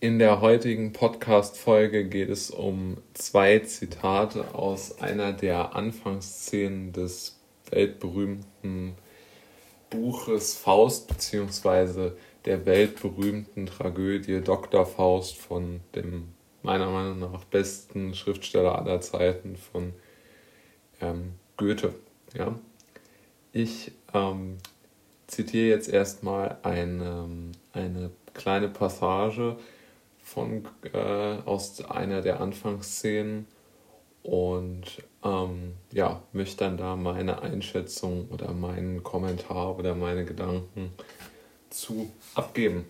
In der heutigen Podcast-Folge geht es um zwei Zitate aus einer der Anfangsszenen des weltberühmten Buches Faust beziehungsweise der weltberühmten Tragödie Dr. Faust von dem meiner Meinung nach besten Schriftsteller aller Zeiten von ähm, Goethe. Ja? Ich ähm, zitiere jetzt erstmal eine, eine kleine Passage von, äh, aus einer der Anfangsszenen und ähm, ja, möchte dann da meine Einschätzung oder meinen Kommentar oder meine Gedanken zu abgeben.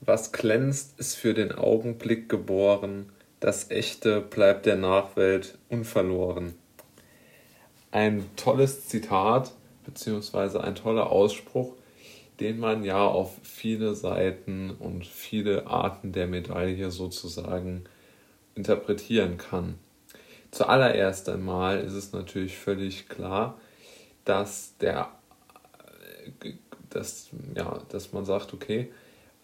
Was glänzt, ist für den Augenblick geboren, das Echte bleibt der Nachwelt unverloren. Ein tolles Zitat, beziehungsweise ein toller Ausspruch, den man ja auf viele Seiten und viele Arten der Medaille sozusagen interpretieren kann. Zuallererst einmal ist es natürlich völlig klar, dass der dass, ja, dass man sagt, okay,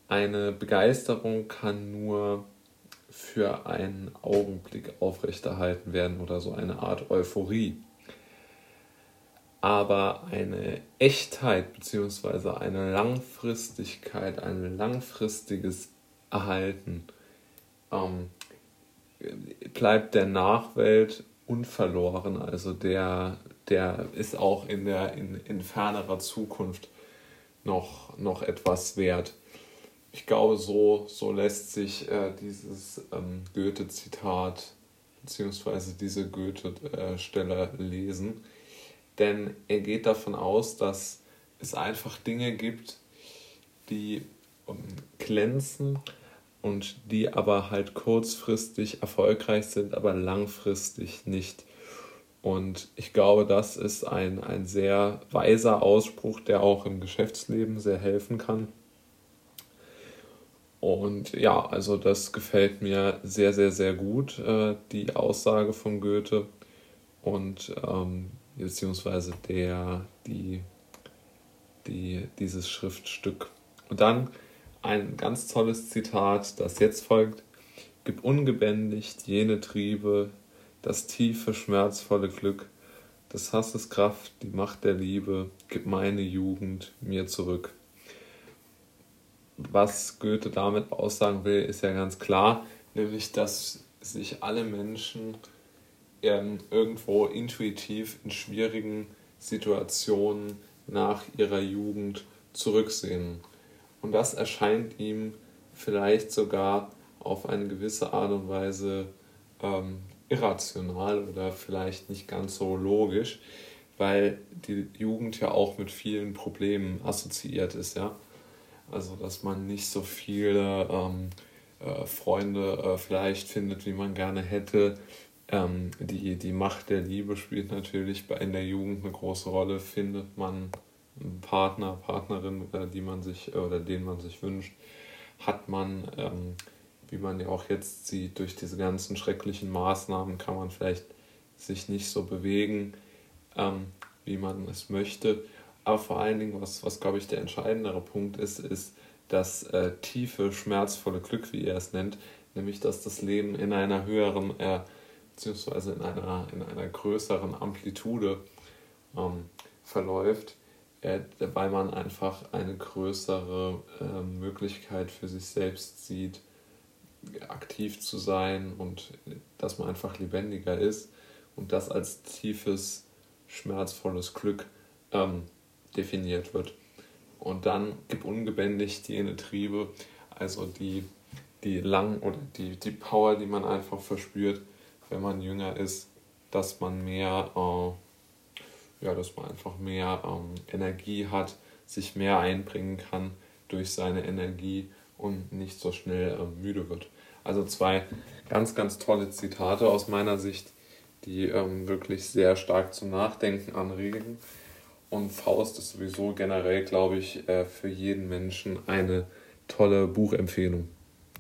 eine Begeisterung kann nur für einen Augenblick aufrechterhalten werden oder so eine Art Euphorie. Aber eine Echtheit bzw. eine Langfristigkeit, ein langfristiges Erhalten ähm, bleibt der Nachwelt unverloren. Also der, der ist auch in der in, in fernerer Zukunft noch, noch etwas wert. Ich glaube, so, so lässt sich äh, dieses ähm, Goethe-Zitat bzw. diese Goethe-Stelle lesen. Denn er geht davon aus, dass es einfach Dinge gibt, die ähm, glänzen und die aber halt kurzfristig erfolgreich sind, aber langfristig nicht. Und ich glaube, das ist ein, ein sehr weiser Ausspruch, der auch im Geschäftsleben sehr helfen kann. Und ja, also das gefällt mir sehr, sehr, sehr gut, äh, die Aussage von Goethe und ähm, beziehungsweise der, die, die, dieses Schriftstück. Und dann ein ganz tolles Zitat, das jetzt folgt. Gib ungebändigt jene Triebe, das tiefe, schmerzvolle Glück, des Hasses Kraft, die Macht der Liebe, gib meine Jugend mir zurück. Was Goethe damit aussagen will, ist ja ganz klar, nämlich dass sich alle Menschen ähm, irgendwo intuitiv in schwierigen Situationen nach ihrer Jugend zurücksehen. Und das erscheint ihm vielleicht sogar auf eine gewisse Art und Weise ähm, irrational oder vielleicht nicht ganz so logisch, weil die Jugend ja auch mit vielen Problemen assoziiert ist, ja. Also dass man nicht so viele ähm, äh, Freunde äh, vielleicht findet, wie man gerne hätte. Ähm, die, die Macht der Liebe spielt natürlich in der Jugend eine große Rolle. Findet man einen Partner, Partnerin, äh, die man sich oder den man sich wünscht, hat man ähm, wie man ja auch jetzt sieht, durch diese ganzen schrecklichen Maßnahmen kann man vielleicht sich nicht so bewegen, ähm, wie man es möchte. Aber vor allen Dingen, was, was glaube ich der entscheidendere Punkt ist, ist das äh, tiefe, schmerzvolle Glück, wie er es nennt, nämlich dass das Leben in einer höheren, äh, beziehungsweise in einer, in einer größeren Amplitude ähm, verläuft, äh, weil man einfach eine größere äh, Möglichkeit für sich selbst sieht, aktiv zu sein und dass man einfach lebendiger ist und das als tiefes, schmerzvolles Glück ähm, definiert wird. Und dann gibt ungebändigt jene Triebe, also die, die lang oder die, die Power, die man einfach verspürt, wenn man jünger ist, dass man mehr, äh, ja, dass man einfach mehr ähm, Energie hat, sich mehr einbringen kann durch seine Energie und nicht so schnell äh, müde wird. Also zwei ganz, ganz tolle Zitate aus meiner Sicht, die ähm, wirklich sehr stark zum Nachdenken anregen. Und Faust ist sowieso generell, glaube ich, äh, für jeden Menschen eine tolle Buchempfehlung.